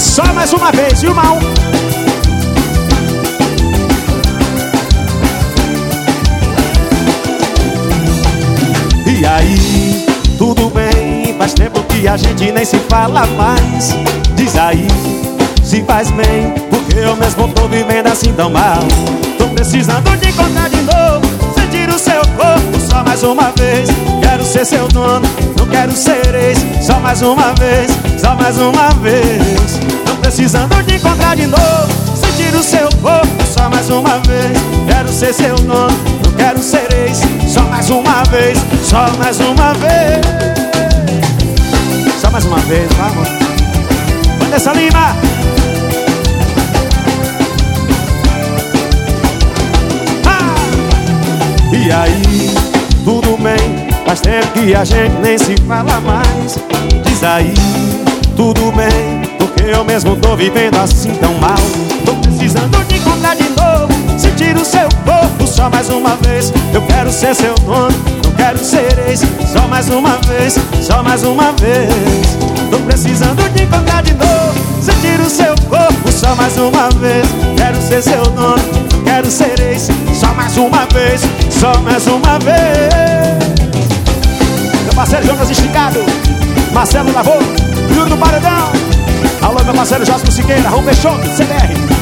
mais, irmão E aí, tudo bem? Faz tempo que a gente nem se fala mais. Diz aí, se faz bem Porque eu mesmo tô vivendo assim tão mal. Tô precisando de encontrar de novo. Sentir o seu corpo só mais uma vez. Quero ser seu dono, não quero ser ex. Só mais uma vez, só mais uma vez. Tô precisando de encontrar de novo. Sentir o seu corpo só mais uma vez. Quero ser seu dono, não quero ser ex. Só mais uma vez, só mais uma vez. Só mais uma vez, vamos. Vanessa Lima. Ah! E aí, tudo bem? Faz tempo que a gente nem se fala mais. Diz aí, tudo bem Porque eu mesmo tô vivendo assim tão mal. Tô precisando de encontrar de novo Sentir o seu corpo só mais uma vez. Eu quero ser seu dono, não quero ser ex Só mais uma vez, só mais uma vez. Tô precisando de encontrar de novo Sentir o seu corpo só mais uma vez. Quero ser seu dono, não quero ser ex Só mais uma vez, só mais uma vez. Meu parceiro Jonas Esticado Marcelo Lavô, Júlio do Paredão. Alô meu parceiro Josco Siqueira, Rubem Choque, CBR